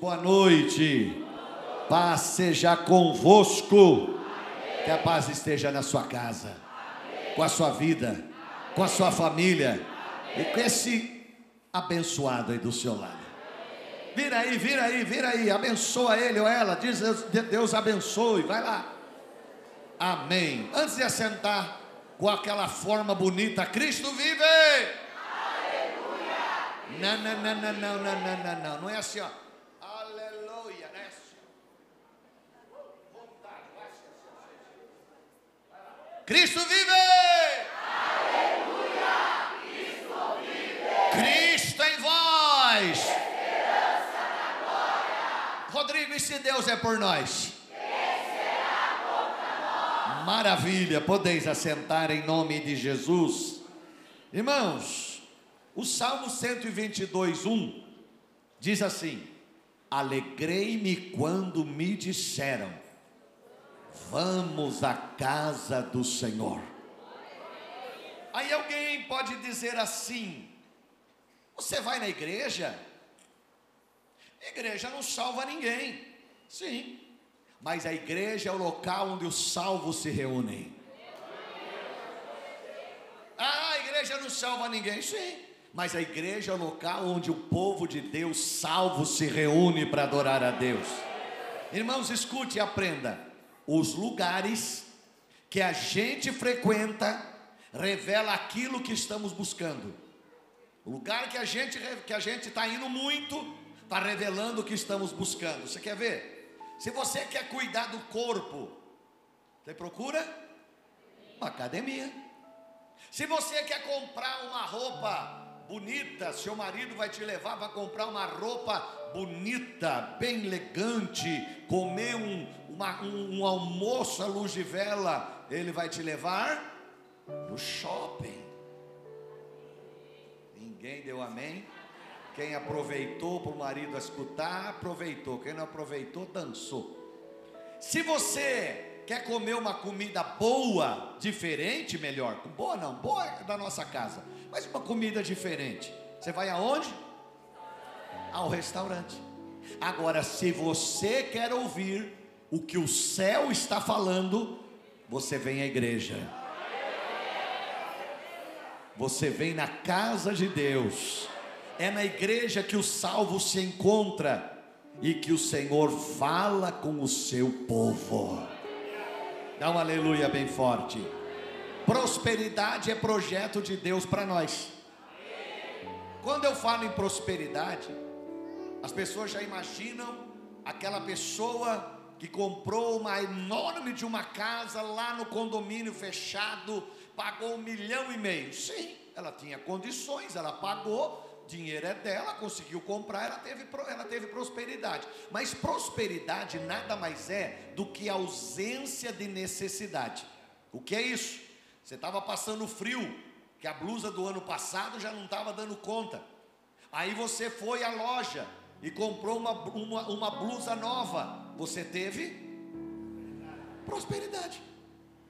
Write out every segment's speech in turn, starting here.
Boa noite. Paz seja convosco. Que a paz esteja na sua casa, com a sua vida, com a sua família e com esse abençoado aí do seu lado. Vira aí, vira aí, vira aí. Abençoa ele ou ela. Diz Deus abençoe. Vai lá. Amém. Antes de assentar com aquela forma bonita, Cristo vive. Aleluia. Não, não, não, não, não, não, não, não. Não é assim, ó. Cristo vive! Aleluia! Cristo vive! Cristo em vós! Esperança na glória! Rodrigo, e se Deus é por nós? Maravilha, podeis assentar em nome de Jesus. Irmãos, o Salmo 122, 1 diz assim: Alegrei-me quando me disseram, vamos à casa do Senhor. Aí alguém pode dizer assim: Você vai na igreja? igreja não salva ninguém. Sim, mas a igreja é o local onde os salvos se reúnem. Ah, a igreja não salva ninguém. Sim, mas a igreja é o local onde o povo de Deus salvo se reúne para adorar a Deus. Irmãos, escute e aprenda. Os lugares que a gente frequenta revela aquilo que estamos buscando. O lugar que a gente que a gente está indo muito está revelando o que estamos buscando. Você quer ver? Se você quer cuidar do corpo, você procura uma academia. Se você quer comprar uma roupa bonita, seu marido vai te levar para comprar uma roupa bonita, bem elegante, comer um, uma, um, um almoço à luz de vela, ele vai te levar no shopping. Ninguém deu amém? Quem aproveitou para o marido escutar, aproveitou. Quem não aproveitou, dançou. Se você quer comer uma comida boa, diferente, melhor. Boa não, boa é da nossa casa mas uma comida diferente. Você vai aonde? Ao restaurante. Agora, se você quer ouvir o que o céu está falando, você vem à igreja. Você vem na casa de Deus. É na igreja que o salvo se encontra e que o Senhor fala com o seu povo. Dá um aleluia bem forte. Prosperidade é projeto de Deus para nós. Quando eu falo em prosperidade, as pessoas já imaginam aquela pessoa que comprou uma enorme de uma casa lá no condomínio fechado, pagou um milhão e meio. Sim, ela tinha condições, ela pagou, dinheiro é dela, conseguiu comprar, ela teve, ela teve prosperidade. Mas prosperidade nada mais é do que ausência de necessidade. O que é isso? Você estava passando frio, que a blusa do ano passado já não estava dando conta. Aí você foi à loja e comprou uma, uma, uma blusa nova. Você teve prosperidade.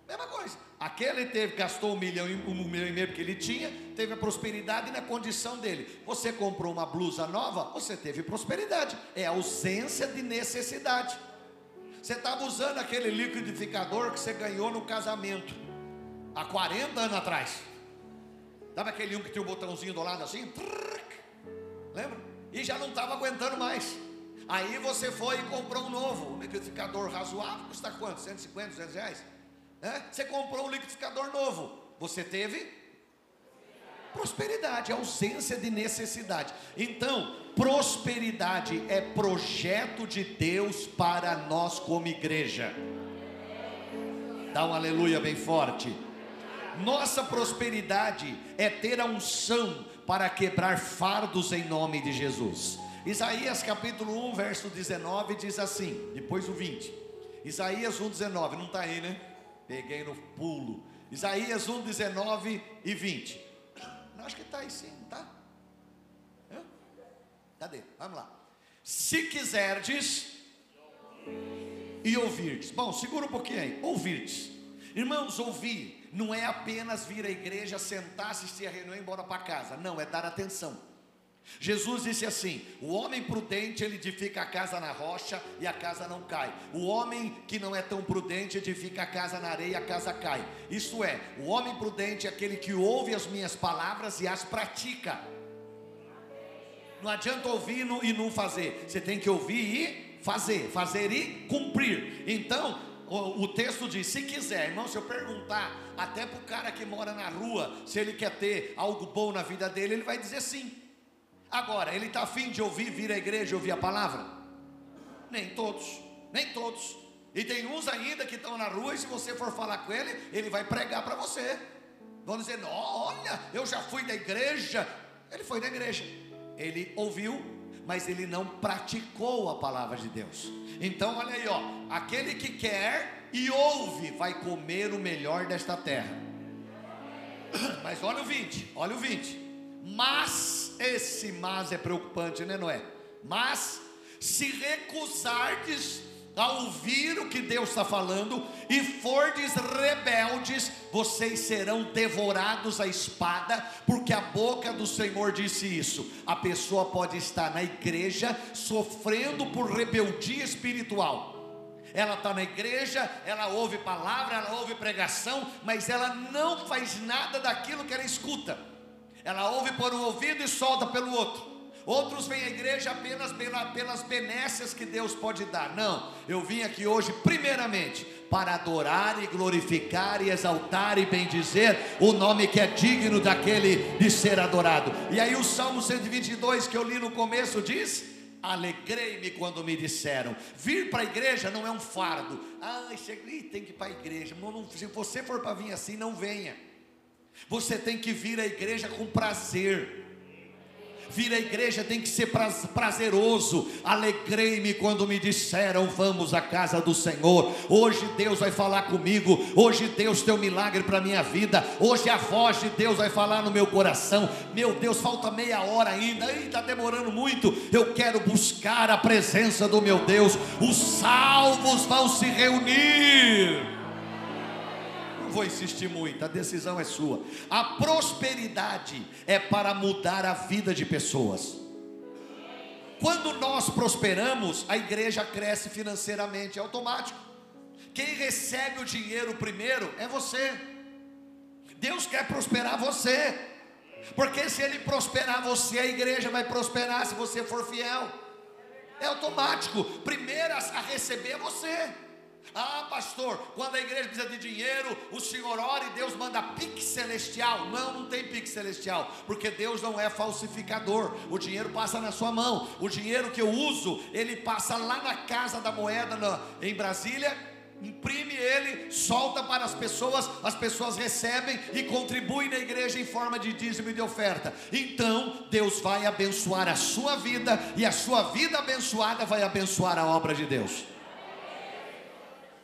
Mesma coisa. Aquele teve, gastou um milhão, um milhão e meio porque ele tinha, teve a prosperidade na condição dele. Você comprou uma blusa nova, você teve prosperidade. É ausência de necessidade. Você estava usando aquele liquidificador que você ganhou no casamento há 40 anos atrás. Sabe aquele um que tinha um botãozinho do lado assim? Lembra? E já não estava aguentando mais. Aí você foi e comprou um novo, um liquidificador razoável, custa quanto? 150, 200 reais? É? Você comprou um liquidificador novo. Você teve prosperidade, ausência de necessidade. Então, prosperidade é projeto de Deus para nós como igreja. Dá um aleluia bem forte. Nossa prosperidade é ter a unção para quebrar fardos em nome de Jesus. Isaías capítulo 1, verso 19 diz assim, depois o 20. Isaías 1, 19, não está aí, né? Peguei no pulo. Isaías 1, 19 e 20. Não, acho que está aí sim, tá? Cadê? Vamos lá. Se quiserdes e ouvirdes. Bom, segura um pouquinho aí. Ouvirdes. Irmãos, ouvir não é apenas vir à igreja, sentar, assistir a reunião e ir embora para casa. Não, é dar atenção. Jesus disse assim: o homem prudente ele edifica a casa na rocha e a casa não cai. O homem que não é tão prudente edifica a casa na areia e a casa cai. Isso é, o homem prudente é aquele que ouve as minhas palavras e as pratica. Não adianta ouvir e não fazer. Você tem que ouvir e fazer, fazer e cumprir. Então, o texto diz: se quiser, irmão, se eu perguntar até para o cara que mora na rua se ele quer ter algo bom na vida dele, ele vai dizer sim. Agora, ele está afim de ouvir, vir à igreja ouvir a palavra? Nem todos, nem todos. E tem uns ainda que estão na rua e se você for falar com ele, ele vai pregar para você. Vão dizer: olha, eu já fui da igreja. Ele foi da igreja. Ele ouviu, mas ele não praticou a palavra de Deus. Então, olha aí, ó, aquele que quer e ouve vai comer o melhor desta terra. Mas olha o 20, olha o 20. Mas, esse mas é preocupante, né, Noé? Mas, se recusardes a ouvir o que Deus está falando e fordes rebeldes, vocês serão devorados à espada, porque a boca do Senhor disse isso. A pessoa pode estar na igreja sofrendo por rebeldia espiritual. Ela está na igreja, ela ouve palavra, ela ouve pregação, mas ela não faz nada daquilo que ela escuta. Ela ouve por um ouvido e solta pelo outro. Outros vêm à igreja apenas pela, pelas benécias que Deus pode dar. Não, eu vim aqui hoje, primeiramente, para adorar e glorificar e exaltar e bendizer o nome que é digno daquele de ser adorado. E aí, o Salmo 122 que eu li no começo diz: Alegrei-me quando me disseram: vir para a igreja não é um fardo. Ah, tem que ir para a igreja. se você for para vir assim, não venha. Você tem que vir à igreja com prazer. Vir à igreja tem que ser prazeroso. Alegrei-me quando me disseram: Vamos à casa do Senhor. Hoje Deus vai falar comigo. Hoje Deus tem um milagre para minha vida. Hoje a voz de Deus vai falar no meu coração. Meu Deus, falta meia hora ainda. Está demorando muito. Eu quero buscar a presença do meu Deus. Os salvos vão se reunir vou insistir muito, a decisão é sua. A prosperidade é para mudar a vida de pessoas. Quando nós prosperamos, a igreja cresce financeiramente, é automático. Quem recebe o dinheiro primeiro é você. Deus quer prosperar você. Porque se ele prosperar você, a igreja vai prosperar se você for fiel. É automático. Primeiro a receber é você. Ah, pastor, quando a igreja precisa de dinheiro, o senhor ora e Deus manda pique celestial. Não, não tem pique celestial, porque Deus não é falsificador. O dinheiro passa na sua mão. O dinheiro que eu uso, ele passa lá na casa da moeda na, em Brasília imprime ele, solta para as pessoas, as pessoas recebem e contribuem na igreja em forma de dízimo e de oferta. Então, Deus vai abençoar a sua vida e a sua vida abençoada vai abençoar a obra de Deus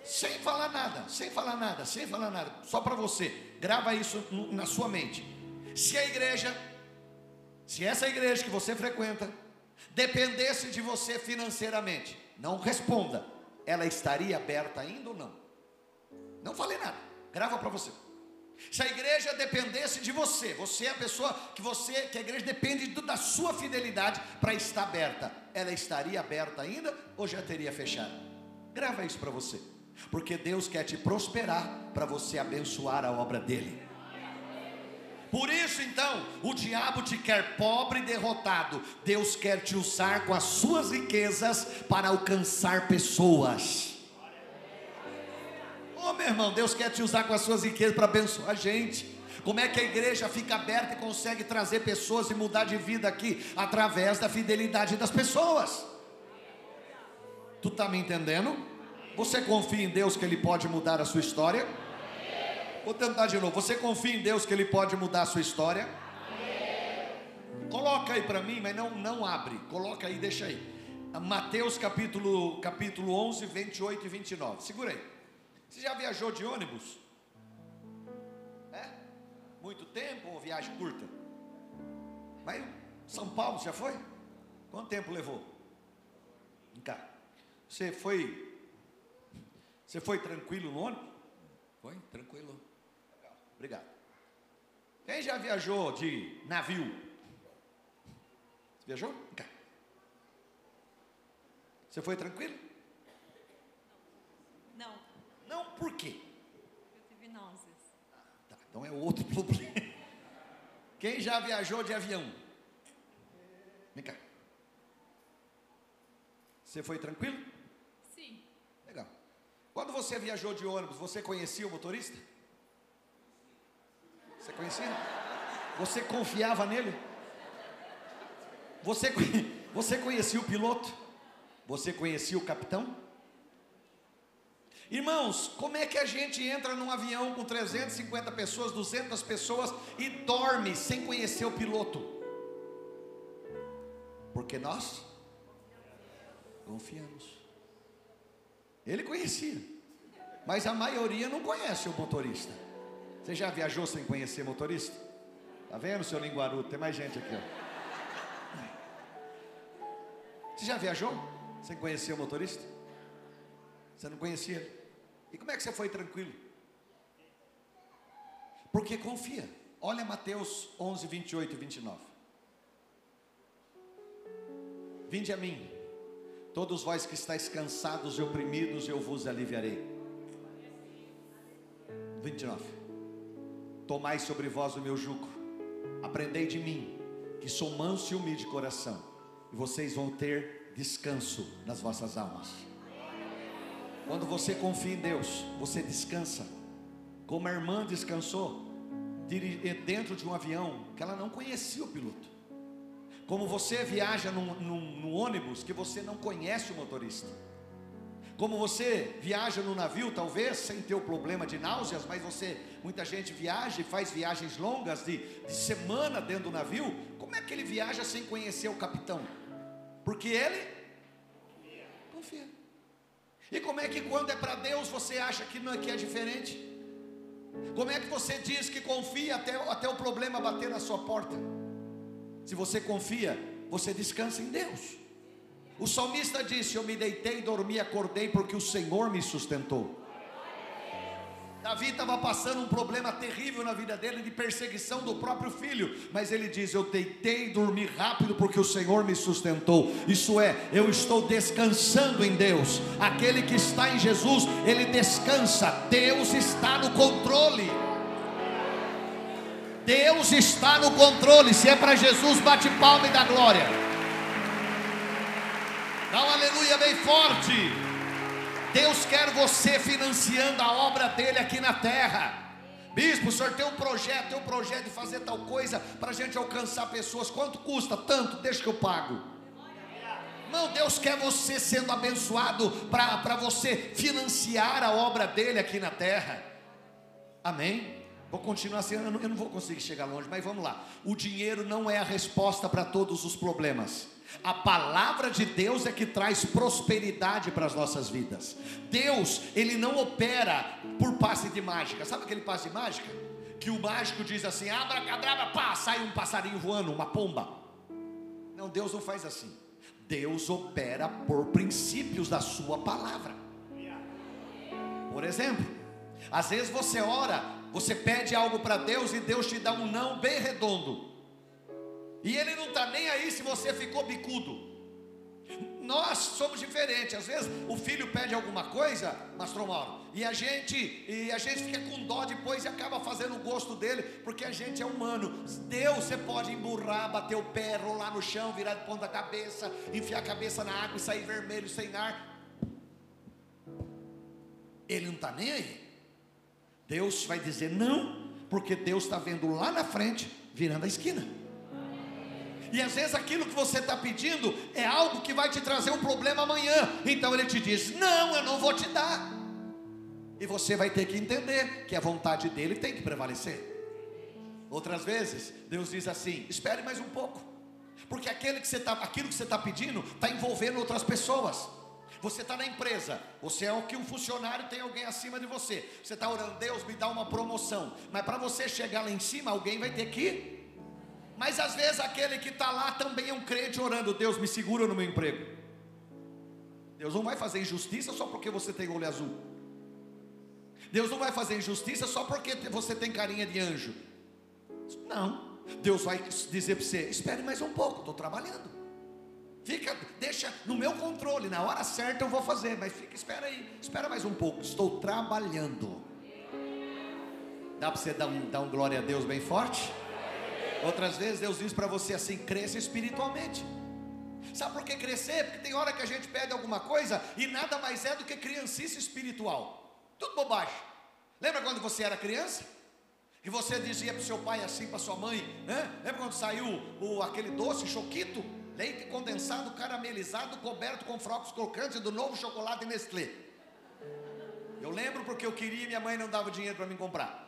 sem falar nada, sem falar nada, sem falar nada, só para você, grava isso na sua mente. Se a igreja, se essa igreja que você frequenta, dependesse de você financeiramente, não responda, ela estaria aberta ainda ou não? Não falei nada, grava para você. Se a igreja dependesse de você, você é a pessoa que você, que a igreja depende da sua fidelidade para estar aberta, ela estaria aberta ainda ou já teria fechado? Grava isso para você porque Deus quer te prosperar para você abençoar a obra dele. Por isso então, o diabo te quer pobre e derrotado. Deus quer te usar com as suas riquezas para alcançar pessoas. Oh, meu irmão, Deus quer te usar com as suas riquezas para abençoar a gente. Como é que a igreja fica aberta e consegue trazer pessoas e mudar de vida aqui? Através da fidelidade das pessoas. Tu está me entendendo? Você confia em Deus que Ele pode mudar a sua história? Vou tentar de novo. Você confia em Deus que Ele pode mudar a sua história? Coloca aí para mim, mas não, não abre. Coloca aí, deixa aí. Mateus capítulo, capítulo 11, 28 e 29. Segura aí. Você já viajou de ônibus? É? Muito tempo ou viagem curta? Mas São Paulo já foi? Quanto tempo levou? Vem cá. Você foi você foi tranquilo no ônibus? Foi, tranquilo. Legal, obrigado. Quem já viajou de navio? Viajou? Vem cá. Você foi tranquilo? Não, Não, por quê? eu tive náuseas. Tá, então é outro problema. Quem já viajou de avião? Vem cá. Você foi tranquilo? Quando você viajou de ônibus, você conhecia o motorista? Você conhecia? Você confiava nele? Você, você conhecia o piloto? Você conhecia o capitão? Irmãos, como é que a gente entra num avião com 350 pessoas, 200 pessoas e dorme sem conhecer o piloto? Porque nós confiamos. Ele conhecia, mas a maioria não conhece o motorista. Você já viajou sem conhecer motorista? Tá vendo, seu linguarudo? Tem mais gente aqui, ó. Você já viajou sem conhecer o motorista? Você não conhecia ele? E como é que você foi tranquilo? Porque confia. Olha Mateus 11, 28 e 29. Vinde a mim, todos vós que estáis cansados e oprimidos, eu vos aliviarei. 29. Tomai sobre vós o meu jugo, aprendei de mim, que sou manso e humilde de coração, e vocês vão ter descanso nas vossas almas. Quando você confia em Deus, você descansa, como a irmã descansou dentro de um avião que ela não conhecia o piloto. Como você viaja num, num- num ônibus que você não conhece o motorista. Como você viaja no navio, talvez sem ter o problema de náuseas, mas você, muita gente viaja e faz viagens longas de, de semana dentro do navio. Como é que ele viaja sem conhecer o capitão? Porque ele confia. E como é que quando é para Deus você acha que não é que é diferente? Como é que você diz que confia até, até o problema bater na sua porta? Se você confia, você descansa em Deus. O salmista disse: Eu me deitei, dormi, acordei, porque o Senhor me sustentou. Davi estava passando um problema terrível na vida dele de perseguição do próprio filho, mas ele diz: Eu deitei e dormi rápido porque o Senhor me sustentou. Isso é, eu estou descansando em Deus. Aquele que está em Jesus, ele descansa. Deus está no controle. Deus está no controle. Se é para Jesus, bate palma e dá glória. Dá um aleluia bem forte. Deus quer você financiando a obra dele aqui na terra. Bispo, o senhor tem um projeto, tem um projeto de fazer tal coisa para a gente alcançar pessoas. Quanto custa? Tanto, deixa que eu pago. Não, Deus quer você sendo abençoado para você financiar a obra dele aqui na terra. Amém? Vou continuar assim, eu não, eu não vou conseguir chegar longe, mas vamos lá. O dinheiro não é a resposta para todos os problemas. A palavra de Deus é que traz prosperidade para as nossas vidas. Deus, ele não opera por passe de mágica. Sabe aquele passe de mágica? Que o mágico diz assim: abra cadabra, pá, sai um passarinho voando, uma pomba. Não, Deus não faz assim. Deus opera por princípios da sua palavra. Por exemplo, às vezes você ora, você pede algo para Deus e Deus te dá um não bem redondo. E Ele não está nem aí se você ficou bicudo. Nós somos diferentes. Às vezes o filho pede alguma coisa, Pastor Mauro, e a gente e a gente fica com dó depois e acaba fazendo o gosto dele, porque a gente é humano. Deus você pode emburrar, bater o pé, rolar no chão, virar de ponta cabeça, enfiar a cabeça na água e sair vermelho sem ar. Ele não está nem aí. Deus vai dizer não, porque Deus está vendo lá na frente, virando a esquina. E às vezes aquilo que você está pedindo é algo que vai te trazer um problema amanhã. Então ele te diz: Não, eu não vou te dar. E você vai ter que entender que a vontade dele tem que prevalecer. Outras vezes, Deus diz assim: Espere mais um pouco, porque aquele que você tá, aquilo que você está pedindo está envolvendo outras pessoas. Você está na empresa, você é o que um funcionário tem alguém acima de você. Você está orando, Deus me dá uma promoção. Mas para você chegar lá em cima, alguém vai ter que ir. Mas às vezes aquele que está lá também é um crente orando, Deus me segura no meu emprego. Deus não vai fazer injustiça só porque você tem olho azul. Deus não vai fazer injustiça só porque você tem carinha de anjo. Não. Deus vai dizer para você: espere mais um pouco, estou trabalhando. Fica, deixa no meu controle, na hora certa eu vou fazer, mas fica, espera aí, espera mais um pouco, estou trabalhando. Dá para você dar um, dar um glória a Deus bem forte? Outras vezes Deus diz para você assim: cresça espiritualmente. Sabe por que crescer? Porque tem hora que a gente pede alguma coisa e nada mais é do que criancice espiritual. Tudo bobagem. Lembra quando você era criança? E você dizia para seu pai assim, para sua mãe, né? Lembra quando saiu o, aquele doce choquito? Leite condensado, caramelizado, coberto com frocos crocantes do novo chocolate Nestlé. Eu lembro porque eu queria e minha mãe não dava dinheiro para me comprar.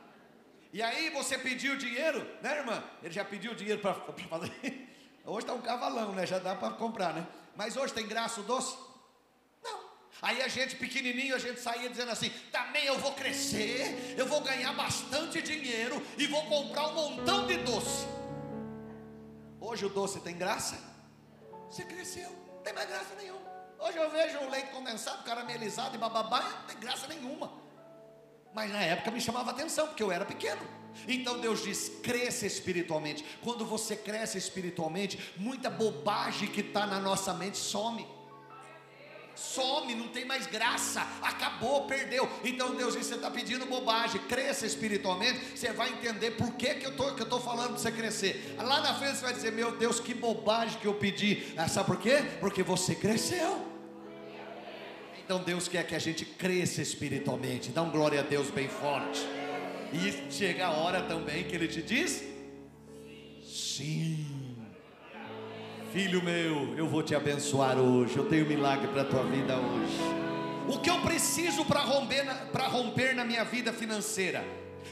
E aí você pediu dinheiro, né, irmã? Ele já pediu dinheiro para fazer. Hoje está um cavalão, né? Já dá para comprar, né? Mas hoje tem graça o doce? Não. Aí a gente pequenininho, a gente saía dizendo assim: também eu vou crescer, eu vou ganhar bastante dinheiro e vou comprar um montão de doce. Hoje o doce tem graça? Você cresceu, não tem mais graça nenhuma. Hoje eu vejo um leite condensado, caramelizado e bababá, não tem graça nenhuma. Mas na época me chamava atenção, porque eu era pequeno. Então Deus diz: cresça espiritualmente. Quando você cresce espiritualmente, muita bobagem que está na nossa mente some. Some, não tem mais graça, acabou, perdeu. Então Deus diz: você está pedindo bobagem, cresça espiritualmente, você vai entender por que, que eu tô, estou falando para você crescer. Lá na frente você vai dizer: Meu Deus, que bobagem que eu pedi. Ah, sabe por quê? Porque você cresceu. Então Deus quer que a gente cresça espiritualmente. Dá um glória a Deus bem forte. E chega a hora também que Ele te diz: Sim. Filho meu, eu vou te abençoar hoje. Eu tenho um milagre para a tua vida hoje. O que eu preciso para romper, para romper na minha vida financeira?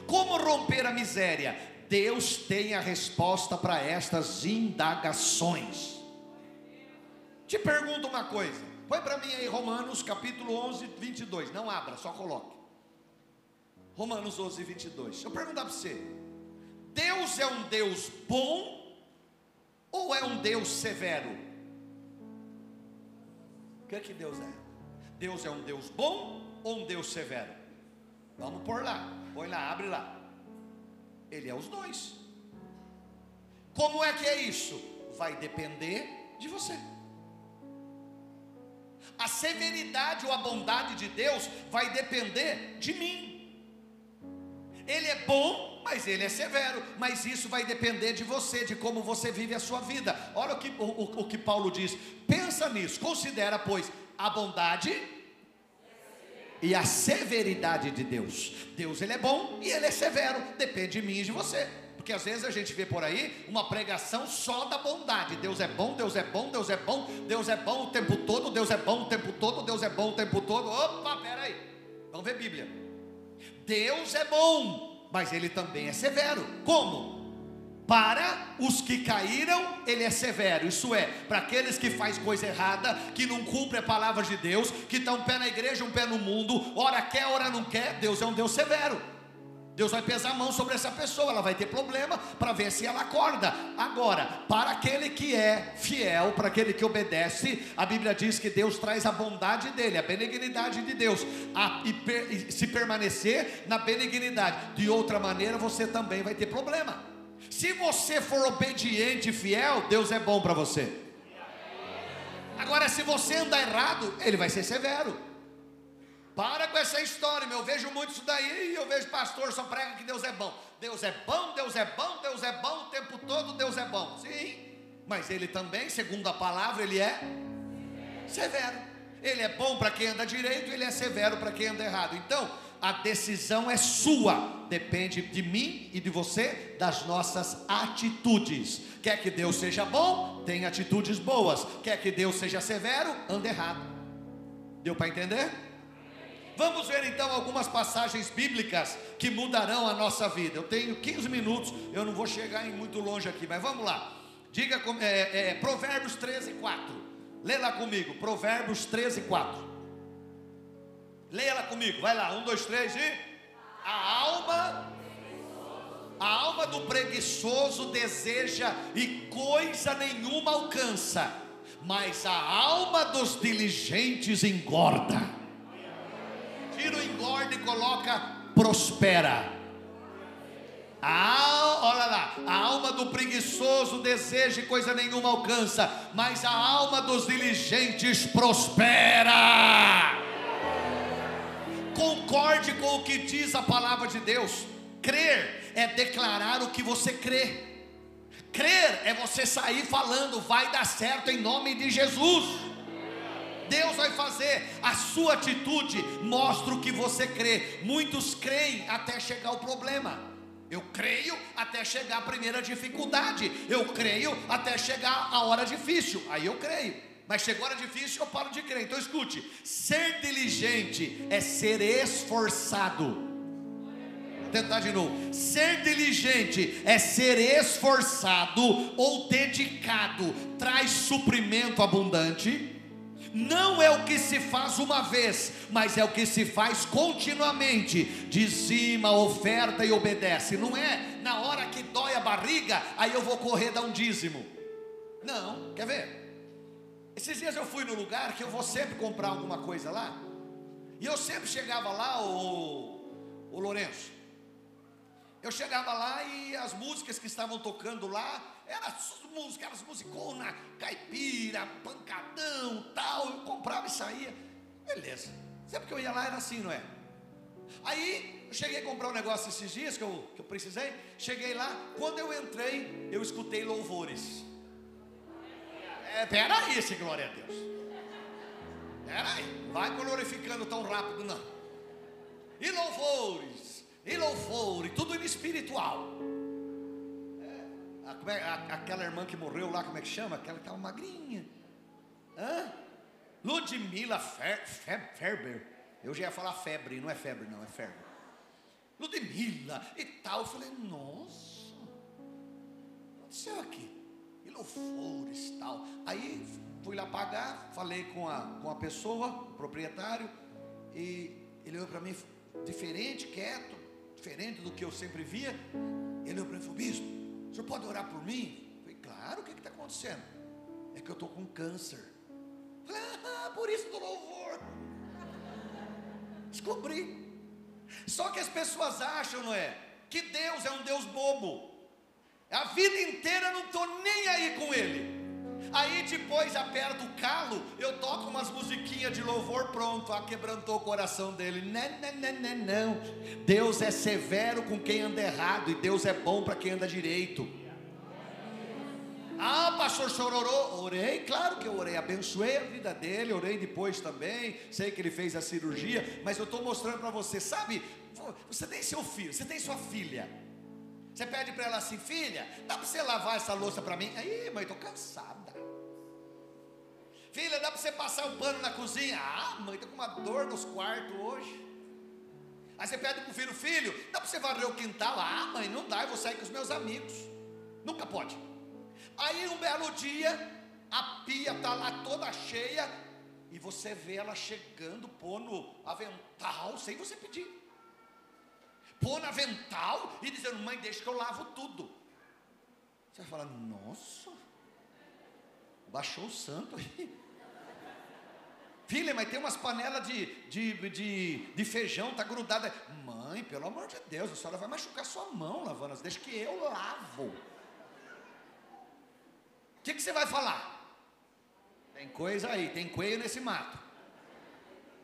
Como romper a miséria? Deus tem a resposta para estas indagações. Te pergunto uma coisa: Põe para mim aí Romanos capítulo 11, 22. Não abra, só coloque. Romanos 11, 22. Eu perguntar para você: Deus é um Deus bom ou é um Deus severo? O que é que Deus é? Deus é um Deus bom ou um Deus severo? Vamos por lá. Põe lá, abre lá. Ele é os dois. Como é que é isso? Vai depender de você. A severidade ou a bondade de Deus vai depender de mim. Ele é bom, mas ele é severo. Mas isso vai depender de você, de como você vive a sua vida. Olha o que, o, o, o que Paulo diz. Pensa nisso, considera, pois, a bondade e a severidade de Deus. Deus ele é bom e ele é severo, depende de mim e de você. Porque às vezes a gente vê por aí uma pregação só da bondade. Deus é bom, Deus é bom, Deus é bom, Deus é bom o tempo todo, Deus é bom o tempo todo, Deus é bom o tempo todo. Opa, peraí. Vamos ver Bíblia. Deus é bom, mas ele também é severo. Como? Para os que caíram, ele é severo. Isso é, para aqueles que faz coisa errada, que não cumpre a palavra de Deus, que estão um pé na igreja, um pé no mundo, ora quer, ora não quer, Deus é um Deus severo. Deus vai pesar a mão sobre essa pessoa, ela vai ter problema para ver se ela acorda. Agora, para aquele que é fiel, para aquele que obedece, a Bíblia diz que Deus traz a bondade dele, a benignidade de Deus, a, e, per, e se permanecer na benignidade. De outra maneira, você também vai ter problema. Se você for obediente e fiel, Deus é bom para você. Agora, se você andar errado, Ele vai ser severo. Para com essa história, meu. Eu vejo muito isso daí e eu vejo pastor só prega que Deus é bom. Deus é bom, Deus é bom, Deus é bom o tempo todo, Deus é bom. Sim, mas ele também, segundo a palavra, ele é severo. Ele é bom para quem anda direito, ele é severo para quem anda errado. Então, a decisão é sua, depende de mim e de você, das nossas atitudes. Quer que Deus seja bom? Tem atitudes boas. Quer que Deus seja severo? Anda errado. Deu para entender? Vamos ver então algumas passagens bíblicas que mudarão a nossa vida. Eu tenho 15 minutos, eu não vou chegar em muito longe aqui, mas vamos lá. Diga é, é, Provérbios 13, 4. Lê lá comigo, Provérbios 13, 4. Leia lá comigo, vai lá, um, dois, três e. A alma, a alma do preguiçoso deseja e coisa nenhuma alcança, mas a alma dos diligentes engorda tira o engorda e coloca prospera. A, olha lá, a alma do preguiçoso deseja e coisa nenhuma alcança, mas a alma dos diligentes prospera. Concorde com o que diz a palavra de Deus. Crer é declarar o que você crê. Crer é você sair falando, vai dar certo em nome de Jesus. Deus vai fazer, a sua atitude mostra o que você crê. Muitos creem até chegar o problema. Eu creio até chegar a primeira dificuldade. Eu creio até chegar a hora difícil. Aí eu creio. Mas chegou a hora difícil, eu paro de crer. Então escute: ser diligente é ser esforçado. Vou tentar de novo. Ser diligente é ser esforçado ou dedicado. Traz suprimento abundante não é o que se faz uma vez, mas é o que se faz continuamente. Dizima, oferta e obedece. Não é na hora que dói a barriga, aí eu vou correr dar um dízimo. Não, quer ver? Esses dias eu fui no lugar que eu vou sempre comprar alguma coisa lá. E eu sempre chegava lá, o, o Lourenço. Eu chegava lá e as músicas que estavam tocando lá eram músicas, aquelas musiconas, caipira, pancadão, tal. Eu comprava e saía. Beleza. Sempre que eu ia lá era assim, não é? Aí eu cheguei a comprar um negócio esses dias que eu, que eu precisei. Cheguei lá, quando eu entrei, eu escutei louvores. É, peraí, esse glória a Deus. Peraí, vai glorificando tão rápido, não. E louvores, e louvores, tudo em espiritual. A, é, a, aquela irmã que morreu lá, como é que chama? Aquela que estava magrinha. Hã? Ludmila Fer, Fer, Ferber. Eu já ia falar febre, não é febre, não, é febre. Ludmila e tal. Eu falei, nossa, o que aconteceu aqui? E louvores e tal. Aí fui lá pagar, falei com a, com a pessoa, o proprietário, e ele olhou para mim diferente, quieto, diferente do que eu sempre via. Ele olhou para mim e falou, bispo, o senhor pode orar por mim? Eu falei, claro, o que está acontecendo? É que eu estou com câncer. Eu ah, por isso do louvor. Descobri. Só que as pessoas acham, não é? Que Deus é um Deus bobo. A vida inteira não estou nem aí com Ele. Aí depois aperta o calo, eu toco umas musiquinhas de louvor, pronto, ah, quebrantou o coração dele. Não, não, não, não, não. Deus é severo com quem anda errado e Deus é bom para quem anda direito. Ah, pastor chororô, orei, claro que eu orei, abençoei a vida dele, orei depois também, sei que ele fez a cirurgia, mas eu estou mostrando para você, sabe, você tem seu filho, você tem sua filha, você pede para ela assim, filha, dá para você lavar essa louça para mim? Aí, mãe, estou cansada. Filha, dá para você passar o pano na cozinha? Ah, mãe, estou com uma dor nos quartos hoje. Aí você pede para o filho, filho, dá para você varrer o quintal? Ah, mãe, não dá, eu vou sair com os meus amigos. Nunca pode. Aí um belo dia, a pia está lá toda cheia, e você vê ela chegando, pôr no avental, sem você pedir. Pôr no avental e dizendo, mãe, deixa que eu lavo tudo. Você vai falar, nossa, baixou o santo aí. Filha, mas tem umas panelas de, de, de, de feijão, tá grudada. Mãe, pelo amor de Deus, a senhora vai machucar sua mão lavando, deixa que eu lavo. O que, que você vai falar? Tem coisa aí, tem coelho nesse mato.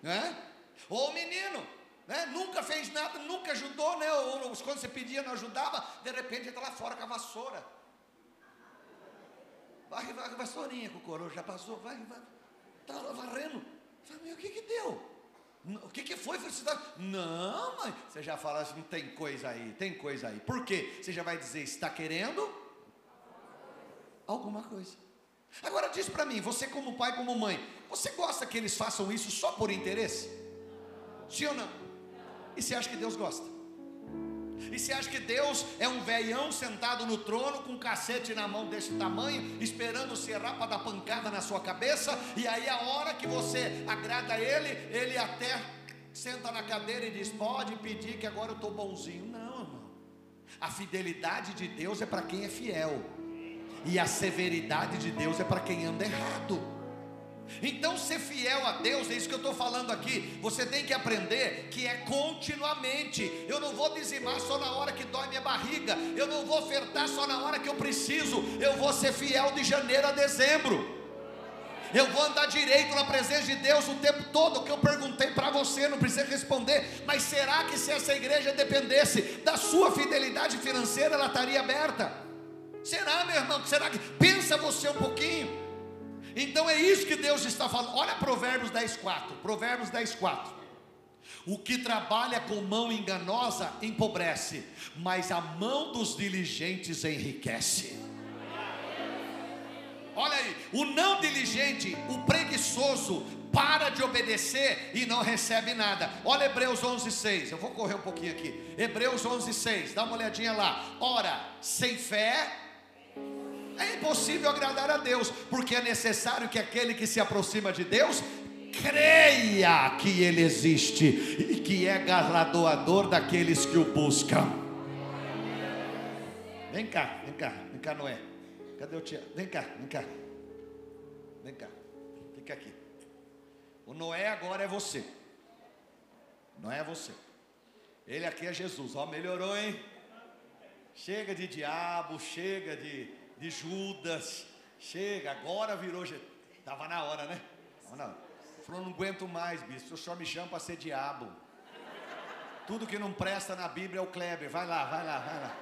Né? Ou o menino, né? nunca fez nada, nunca ajudou, né? Ou, quando você pedia não ajudava, de repente está lá fora com a vassoura. Vai, vai, vassourinha com o coroa, já passou, vai, vai. Estava varrendo. falei, meu, o que que deu? O que que foi felicidade? Não, mãe. Você já fala assim, tem coisa aí, tem coisa aí. Por quê? Você já vai dizer, está querendo alguma coisa. Agora diz para mim, você como pai, como mãe, você gosta que eles façam isso só por interesse? Sim ou não? E você acha que Deus gosta? E você acha que Deus é um velhão sentado no trono com um cacete na mão desse tamanho, esperando serrar para dar pancada na sua cabeça? E aí a hora que você agrada Ele, Ele até senta na cadeira e diz: Pode pedir que agora eu estou bonzinho. Não, irmão. A fidelidade de Deus é para quem é fiel. E a severidade de Deus é para quem anda errado. Então, ser fiel a Deus, é isso que eu estou falando aqui. Você tem que aprender que é continuamente. Eu não vou dizimar só na hora que dói minha barriga. Eu não vou ofertar só na hora que eu preciso. Eu vou ser fiel de janeiro a dezembro. Eu vou andar direito na presença de Deus o tempo todo. O que eu perguntei para você, não precisa responder. Mas será que se essa igreja dependesse da sua fidelidade financeira, ela estaria aberta? Será, meu irmão? Será que pensa você um pouquinho? Então é isso que Deus está falando. Olha Provérbios 10, 4. Provérbios 10, 4. O que trabalha com mão enganosa empobrece, mas a mão dos diligentes enriquece. Olha aí, o não diligente, o preguiçoso, para de obedecer e não recebe nada. Olha Hebreus 11:6. Eu vou correr um pouquinho aqui. Hebreus 11:6. Dá uma olhadinha lá. Ora, sem fé é impossível agradar a Deus, porque é necessário que aquele que se aproxima de Deus creia que Ele existe e que é galardoador daqueles que o buscam. Vem cá, vem cá, vem cá, Noé. Cadê o Tiago? Vem cá, vem cá. Vem cá, fica aqui. O Noé agora é você. Não é você. Ele aqui é Jesus. Ó, melhorou, hein? Chega de diabo, chega de de Judas. Chega, agora virou. Estava na hora, né? Falou, não aguento mais, bispo. O senhor me chama para ser diabo. Tudo que não presta na Bíblia é o Kleber. Vai lá, vai lá, vai lá.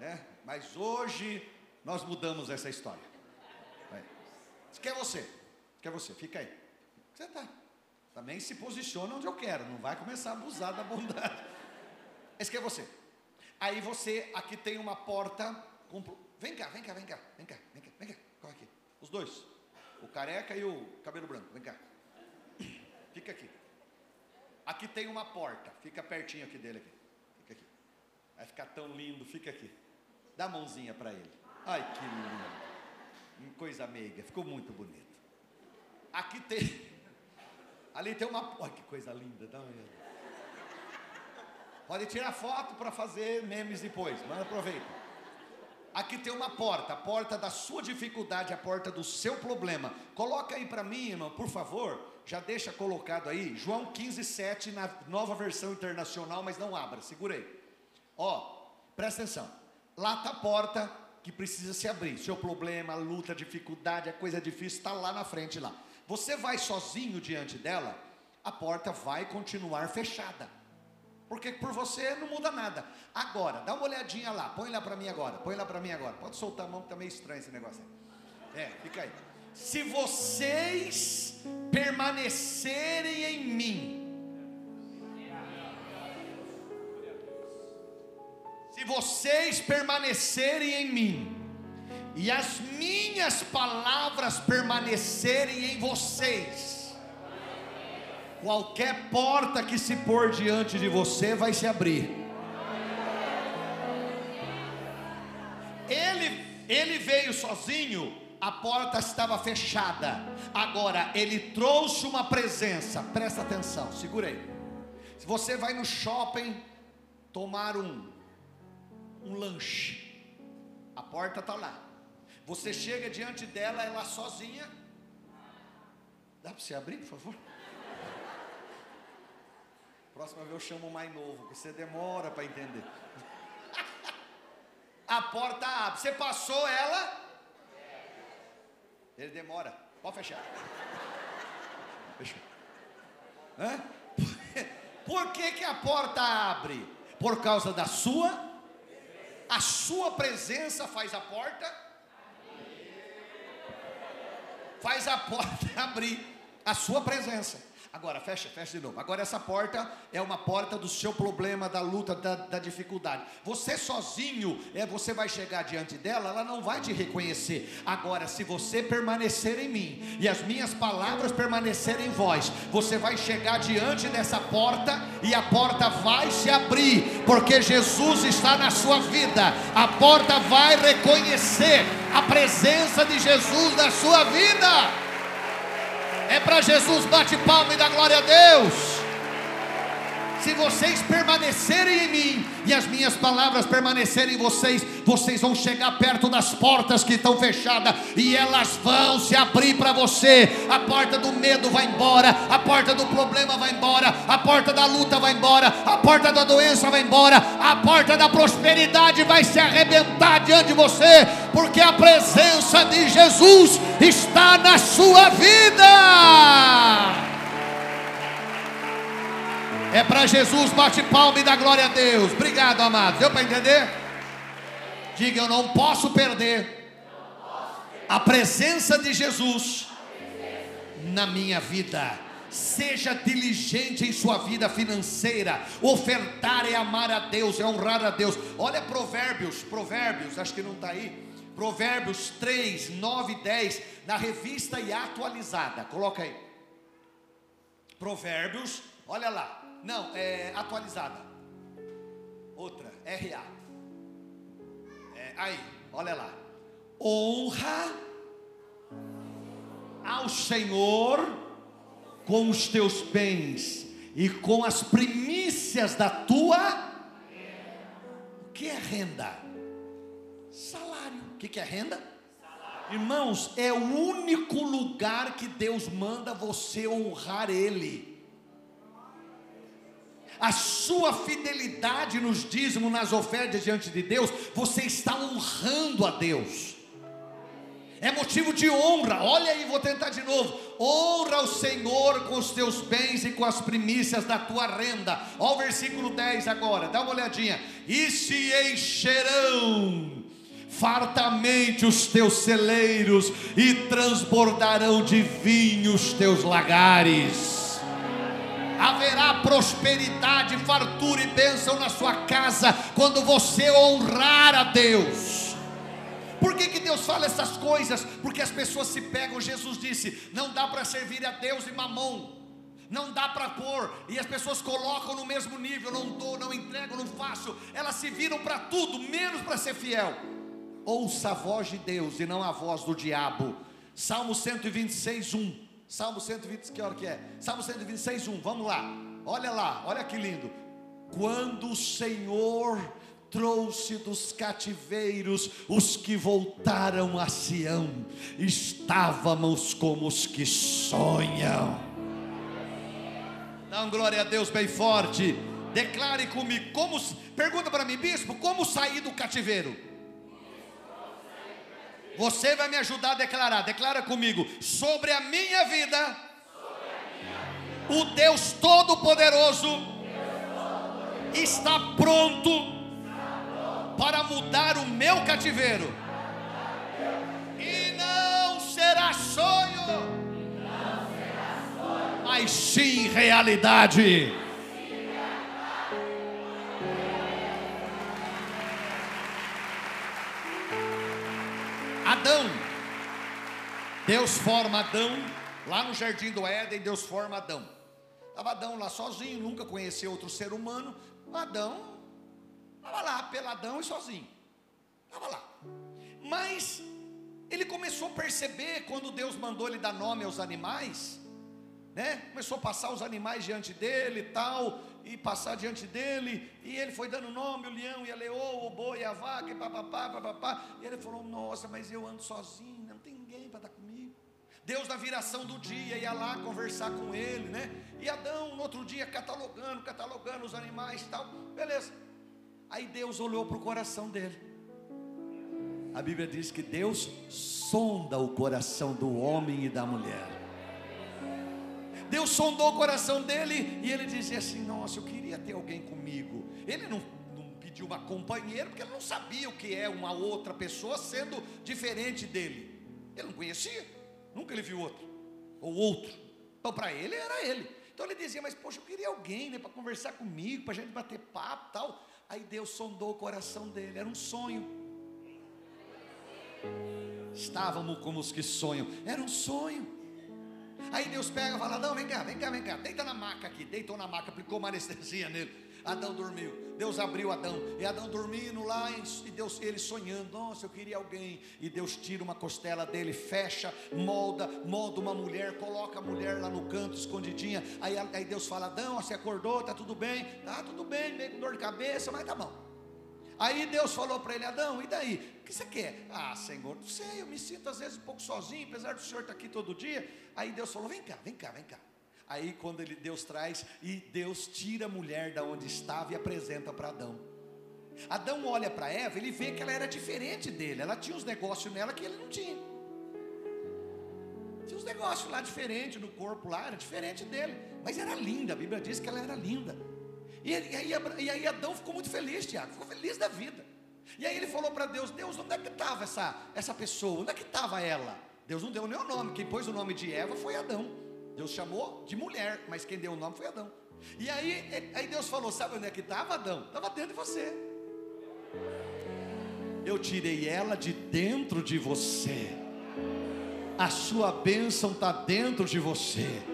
É? Mas hoje nós mudamos essa história. Vai. Que é você. Isso que é você. Fica aí. Você tá. Também se posiciona onde eu quero. Não vai começar a abusar da bondade. Esse que é você. Aí você, aqui tem uma porta Vem cá, vem cá, vem cá, vem cá, vem cá, vem cá, corre aqui. Os dois. O careca e o cabelo branco, vem cá. Fica aqui. Aqui tem uma porta, fica pertinho aqui dele aqui. Fica aqui. Vai ficar tão lindo, fica aqui. Dá a mãozinha para ele. Ai, que lindo. Coisa meiga, ficou muito bonito. Aqui tem. Ali tem uma. Olha que coisa linda, dá uma olhada. Pode tirar foto para fazer memes depois, mas aproveita. Aqui tem uma porta, a porta da sua dificuldade, a porta do seu problema. Coloca aí para mim, irmão, por favor. Já deixa colocado aí, João 15, 7, na nova versão internacional, mas não abra, segurei. Ó, presta atenção. Lá está a porta que precisa se abrir. Seu problema, luta, dificuldade, a coisa difícil está lá na frente lá. Você vai sozinho diante dela, a porta vai continuar fechada. Porque por você não muda nada. Agora, dá uma olhadinha lá, põe lá para mim agora, põe lá para mim agora. Pode soltar a mão que tá meio estranho esse negócio aí. É, fica aí. Se vocês permanecerem em mim, se vocês permanecerem em mim, e as minhas palavras permanecerem em vocês, Qualquer porta que se pôr diante de você vai se abrir. Ele, ele veio sozinho, a porta estava fechada. Agora ele trouxe uma presença. Presta atenção, segura aí. Se você vai no shopping tomar um um lanche, a porta está lá. Você chega diante dela, ela sozinha. Dá para você abrir, por favor? Próxima vez eu chamo mais novo, que você demora para entender. A porta abre. Você passou ela? Ele demora. Pode fechar. Fechou. Hã? Por que, que a porta abre? Por causa da sua? A sua presença faz a porta? Faz a porta abrir. A sua presença. Agora, fecha, fecha de novo. Agora, essa porta é uma porta do seu problema, da luta, da, da, dificuldade. Você sozinho, é, você vai chegar diante dela, ela não vai te reconhecer. Agora, se você permanecer em mim e as minhas palavras permanecerem em vós, você vai chegar diante dessa porta e a porta vai se abrir, porque Jesus está na sua vida. A porta vai reconhecer a presença de Jesus na sua vida. É para Jesus, bate palma e dá glória a Deus. Se vocês permanecerem em mim e as minhas palavras permanecerem em vocês, vocês vão chegar perto das portas que estão fechadas e elas vão se abrir para você. A porta do medo vai embora, a porta do problema vai embora, a porta da luta vai embora, a porta da doença vai embora, a porta da prosperidade vai se arrebentar diante de você, porque a presença de Jesus está na sua vida. É para Jesus, bate palma e dá glória a Deus. Obrigado, amados. Deu para entender? Diga, eu não posso perder a presença de Jesus na minha vida. Seja diligente em sua vida financeira. Ofertar é amar a Deus, é honrar a Deus. Olha Provérbios, Provérbios, acho que não está aí. Provérbios 3, 9 e 10, na revista e atualizada. Coloca aí. Provérbios, olha lá. Não, é atualizada. Outra, RA. É, aí, olha lá. Honra ao Senhor com os teus bens e com as primícias da tua. O que é renda? Salário. O que é renda? Irmãos, é o único lugar que Deus manda você honrar Ele a sua fidelidade nos dízimos, nas ofertas diante de Deus, você está honrando a Deus. É motivo de honra. Olha aí, vou tentar de novo. Honra o Senhor com os teus bens e com as primícias da tua renda. Olha o versículo 10 agora, dá uma olhadinha. E se encherão fartamente os teus celeiros e transbordarão de vinho os teus lagares haverá prosperidade, fartura e bênção na sua casa quando você honrar a Deus. Por que, que Deus fala essas coisas? Porque as pessoas se pegam, Jesus disse: não dá para servir a Deus e mamão. Não dá para pôr, e as pessoas colocam no mesmo nível, não dou, não entrego, não faço, elas se viram para tudo, menos para ser fiel. Ouça a voz de Deus e não a voz do diabo. Salmo 126, 1. Salmo 120, que hora que é? Salmo 126, 1, vamos lá. Olha lá, olha que lindo. Quando o Senhor trouxe dos cativeiros os que voltaram a Sião, estávamos como os que sonham. Dá glória a Deus bem forte. Declare comigo, como, pergunta para mim, bispo, como sair do cativeiro? Você vai me ajudar a declarar. Declara comigo. Sobre a minha vida, o Deus Todo-Poderoso está pronto para mudar o meu cativeiro. E não será sonho, mas sim realidade. Adão. Deus forma Adão, lá no jardim do Éden, Deus forma Adão. Estava Adão lá sozinho, nunca conheceu outro ser humano. Adão estava lá, peladão e sozinho. Estava lá. Mas ele começou a perceber quando Deus mandou ele dar nome aos animais, né? Começou a passar os animais diante dele e tal, e passar diante dele, e ele foi dando nome, o leão e a leoa, o boi a vaca, e papapá, papapá, e ele falou, nossa, mas eu ando sozinho, não tem ninguém para estar comigo, Deus na viração do dia ia lá conversar com ele, né, e Adão no outro dia catalogando, catalogando os animais e tal, beleza, aí Deus olhou para o coração dele, a Bíblia diz que Deus sonda o coração do homem e da mulher, Deus sondou o coração dele e ele dizia assim: Nossa, eu queria ter alguém comigo. Ele não, não pediu uma companheira porque ele não sabia o que é uma outra pessoa sendo diferente dele. Ele não conhecia, nunca ele viu outro ou outro. Então, para ele era ele. Então ele dizia: Mas poxa, eu queria alguém né, para conversar comigo, para a gente bater papo tal. Aí Deus sondou o coração dele, era um sonho. Estávamos como os que sonham, era um sonho. Aí Deus pega e fala: Não, vem cá, vem cá, vem cá, deita na maca aqui. Deitou na maca, aplicou uma anestesia nele. Adão dormiu. Deus abriu Adão. E Adão dormindo lá e Deus ele sonhando, nossa, eu queria alguém. E Deus tira uma costela dele, fecha, molda, molda uma mulher, coloca a mulher lá no canto escondidinha. Aí, aí Deus fala: "Adão, você acordou? Tá tudo bem?" "Tá tudo bem, meio com dor de cabeça, mas tá bom." Aí Deus falou para ele: Adão, e daí? O que você quer? Ah, Senhor, não sei, eu me sinto às vezes um pouco sozinho, apesar do Senhor estar aqui todo dia. Aí Deus falou: Vem cá, vem cá, vem cá. Aí quando ele, Deus traz e Deus tira a mulher da onde estava e apresenta para Adão. Adão olha para Eva, ele vê que ela era diferente dele, ela tinha uns negócios nela que ele não tinha. Tinha uns negócios lá diferentes no corpo lá, era diferente dele, mas era linda, a Bíblia diz que ela era linda. E, aí, e aí Adão ficou muito feliz, Tiago, ficou feliz da vida. E aí ele falou para Deus: Deus, onde é que estava essa, essa pessoa? Onde é que estava ela? Deus não deu nem o nome, quem pôs o nome de Eva foi Adão. Deus chamou de mulher, mas quem deu o nome foi Adão. E aí, aí Deus falou: Sabe onde é que estava Adão? Estava dentro de você. Eu tirei ela de dentro de você. A sua bênção está dentro de você.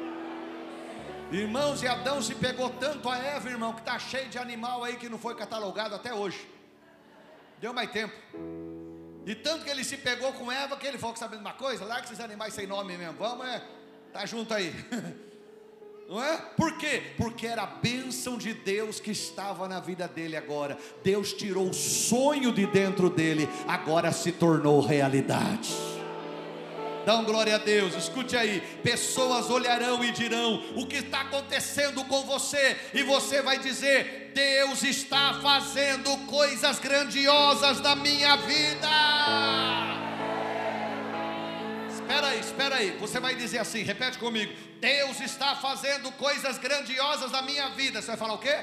Irmãos, e Adão se pegou tanto a Eva, irmão, que está cheio de animal aí que não foi catalogado até hoje. Deu mais tempo. E tanto que ele se pegou com Eva que ele falou que sabe uma coisa? Larga esses animais sem nome mesmo. Vamos, é. Tá junto aí. Não é? Por quê? Porque era a bênção de Deus que estava na vida dele agora. Deus tirou o sonho de dentro dele, agora se tornou realidade. Dão glória a Deus, escute aí. Pessoas olharão e dirão: o que está acontecendo com você? E você vai dizer: Deus está fazendo coisas grandiosas na minha vida. Espera aí, espera aí. Você vai dizer assim: repete comigo. Deus está fazendo coisas grandiosas na minha vida. Você vai falar o quê?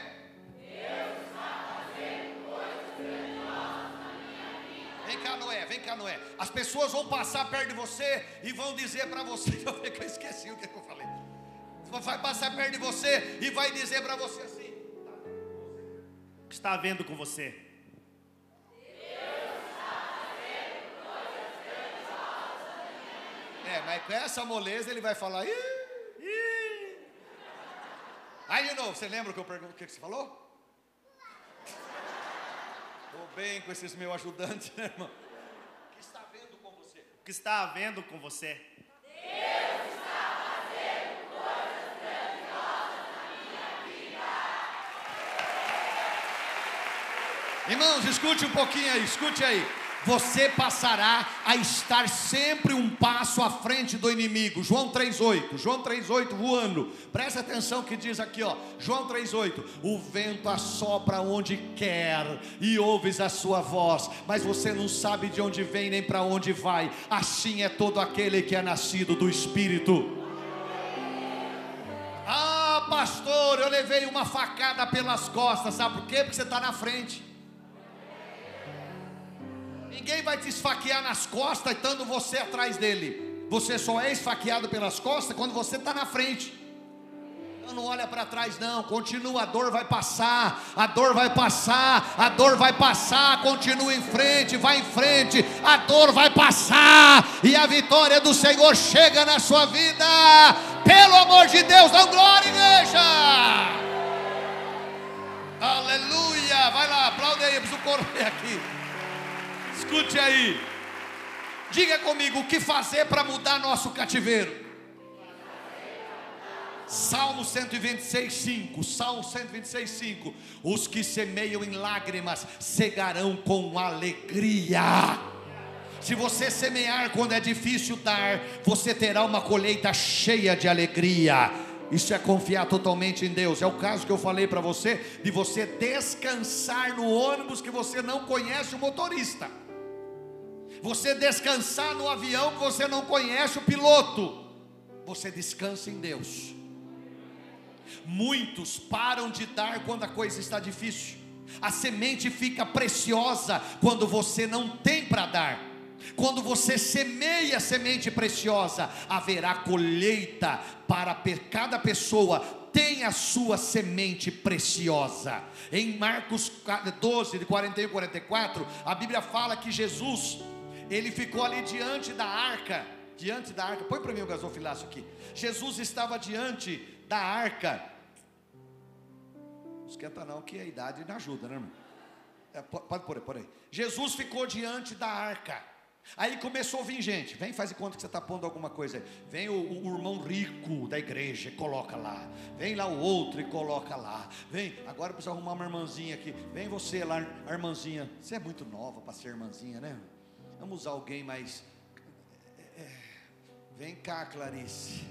Vem cá, Noé, vem cá, Noé. As pessoas vão passar perto de você e vão dizer para você. Eu esqueci o que, eu falei. Vai passar perto de você e vai dizer para você assim: que está havendo com você? É, mas com essa moleza ele vai falar. Ih, ih. Aí de novo, você lembra o que eu pergunto? O que você falou? Estou bem com esses meus ajudantes, né, irmão? O que está vendo com você? O que está havendo com você? Deus está fazendo coisas grandiosas na minha vida. Irmãos, escute um pouquinho aí, escute aí você passará a estar sempre um passo à frente do inimigo. João 3:8. João 3:8 voando. Presta atenção que diz aqui, ó. João 3:8. O vento assopra onde quer e ouves a sua voz, mas você não sabe de onde vem nem para onde vai. Assim é todo aquele que é nascido do espírito. Ah, pastor, eu levei uma facada pelas costas, sabe por quê? Porque você está na frente. Ninguém vai te esfaquear nas costas estando você atrás dele. Você só é esfaqueado pelas costas quando você está na frente. Então não olha para trás, não. Continua, a dor vai passar. A dor vai passar. A dor vai passar. Continua em frente, vai em frente. A dor vai passar. E a vitória do Senhor chega na sua vida. Pelo amor de Deus, dá glória, igreja. Aleluia. Vai lá, aplaude aí. Preciso correr aqui. Escute aí. Diga comigo o que fazer para mudar nosso cativeiro. Salmo 126, 5. Salmo 126, 5. Os que semeiam em lágrimas cegarão com alegria. Se você semear quando é difícil dar, você terá uma colheita cheia de alegria. Isso é confiar totalmente em Deus. É o caso que eu falei para você de você descansar no ônibus que você não conhece o motorista você descansar no avião que você não conhece o piloto, você descansa em Deus. Muitos param de dar quando a coisa está difícil. A semente fica preciosa quando você não tem para dar. Quando você semeia semente preciosa, haverá colheita para cada pessoa tem a sua semente preciosa. Em Marcos 12, de 41 e 44, a Bíblia fala que Jesus ele ficou ali diante da arca, diante da arca. Põe para mim o gasofilácio aqui. Jesus estava diante da arca. esquenta não, que a idade não ajuda, né, irmão? É, po- pode pôr aí, por aí. Jesus ficou diante da arca. Aí começou a vir gente. Vem, faz de conta que você está pondo alguma coisa aí. Vem o, o irmão rico da igreja, coloca lá. Vem lá o outro e coloca lá. Vem, agora precisa arrumar uma irmãzinha aqui. Vem você lá, a irmãzinha. Você é muito nova para ser irmãzinha, né? Vamos usar alguém mais. é, é. Vem cá, Clarice.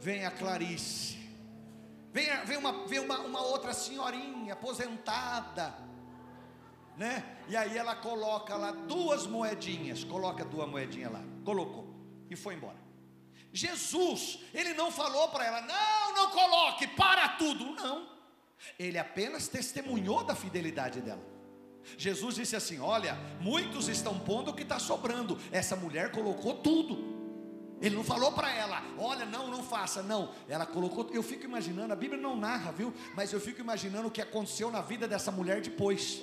Vem a Clarice. Vem, vem, uma, vem uma, uma outra senhorinha aposentada, né? E aí ela coloca lá duas moedinhas, coloca duas moedinhas lá, colocou e foi embora. Jesus, ele não falou para ela, não, não coloque, para tudo, não. Ele apenas testemunhou da fidelidade dela. Jesus disse assim: Olha, muitos estão pondo o que está sobrando. Essa mulher colocou tudo. Ele não falou para ela, olha, não, não faça, não. Ela colocou, eu fico imaginando, a Bíblia não narra, viu? Mas eu fico imaginando o que aconteceu na vida dessa mulher depois,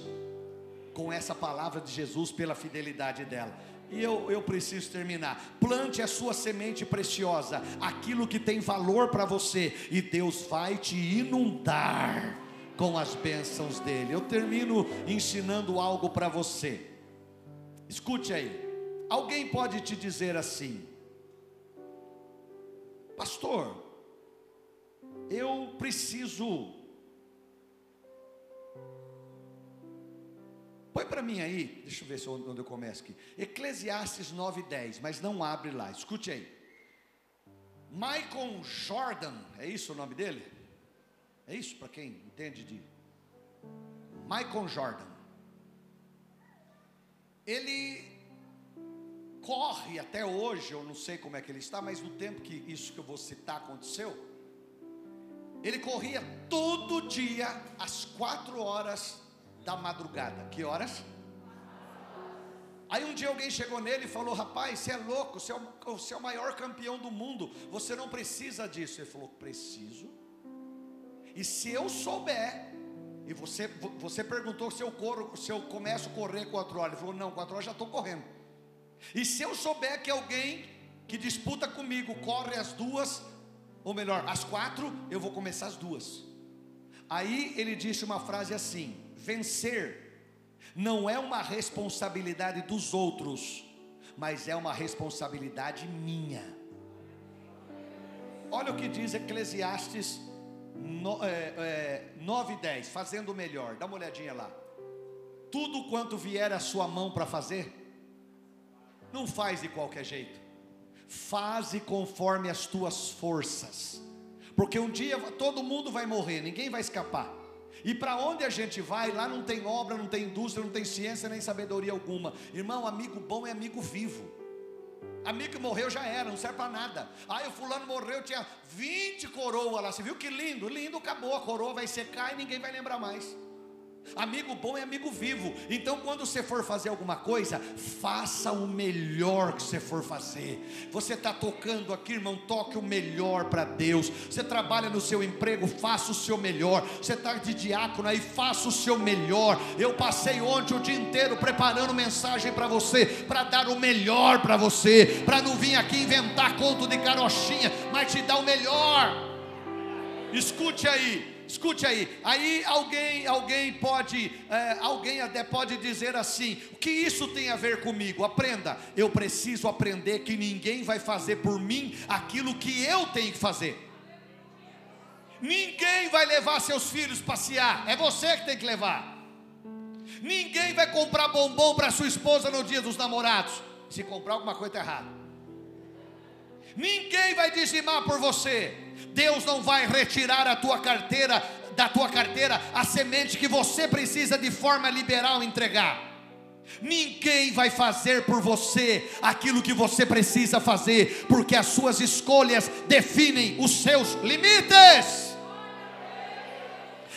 com essa palavra de Jesus pela fidelidade dela. E eu, eu preciso terminar. Plante a sua semente preciosa, aquilo que tem valor para você, e Deus vai te inundar com as bênçãos dele. Eu termino ensinando algo para você. Escute aí. Alguém pode te dizer assim: Pastor, eu preciso. Põe para mim aí, deixa eu ver se onde eu começo aqui. Eclesiastes 9:10, mas não abre lá. Escute aí. Michael Jordan, é isso o nome dele? É isso para quem entende de Michael Jordan. Ele corre até hoje, eu não sei como é que ele está, mas no tempo que isso que eu vou citar aconteceu, ele corria todo dia às quatro horas da madrugada. Que horas? Aí um dia alguém chegou nele e falou: Rapaz, você é louco, você é, o, você é o maior campeão do mundo, você não precisa disso. Ele falou: Preciso. E se eu souber, e você, você perguntou se eu corro, se eu começo a correr quatro horas, ele falou: Não, quatro horas já estou correndo. E se eu souber que alguém que disputa comigo corre as duas, ou melhor, as quatro, eu vou começar as duas. Aí ele disse uma frase assim: vencer não é uma responsabilidade dos outros, mas é uma responsabilidade minha. Olha o que diz Eclesiastes no, é, é, 9 e 10, fazendo o melhor, dá uma olhadinha lá. Tudo quanto vier à sua mão para fazer, não faz de qualquer jeito, faze conforme as tuas forças, porque um dia todo mundo vai morrer, ninguém vai escapar. E para onde a gente vai, lá não tem obra, não tem indústria, não tem ciência nem sabedoria alguma. Irmão, amigo bom é amigo vivo. Amigo que morreu já era, não serve para nada. Aí o fulano morreu, tinha 20 coroas lá. Você viu que lindo? Lindo, acabou. A coroa vai secar e ninguém vai lembrar mais. Amigo bom é amigo vivo. Então, quando você for fazer alguma coisa, faça o melhor que você for fazer. Você está tocando aqui, irmão, toque o melhor para Deus. Você trabalha no seu emprego, faça o seu melhor. Você está de diácono aí, faça o seu melhor. Eu passei ontem o dia inteiro preparando mensagem para você, para dar o melhor para você, para não vir aqui inventar conto de carochinha, mas te dar o melhor. Escute aí. Escute aí, aí alguém, alguém pode, é, alguém até pode dizer assim: o que isso tem a ver comigo? Aprenda, eu preciso aprender que ninguém vai fazer por mim aquilo que eu tenho que fazer. Ninguém vai levar seus filhos passear, é você que tem que levar. Ninguém vai comprar bombom para sua esposa no dia dos namorados. Se comprar alguma coisa tá errada. Ninguém vai dizimar por você. Deus não vai retirar a tua carteira da tua carteira a semente que você precisa de forma liberal entregar. Ninguém vai fazer por você aquilo que você precisa fazer, porque as suas escolhas definem os seus limites.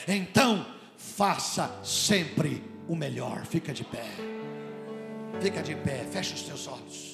Então, faça sempre o melhor. Fica de pé. Fica de pé, fecha os teus olhos.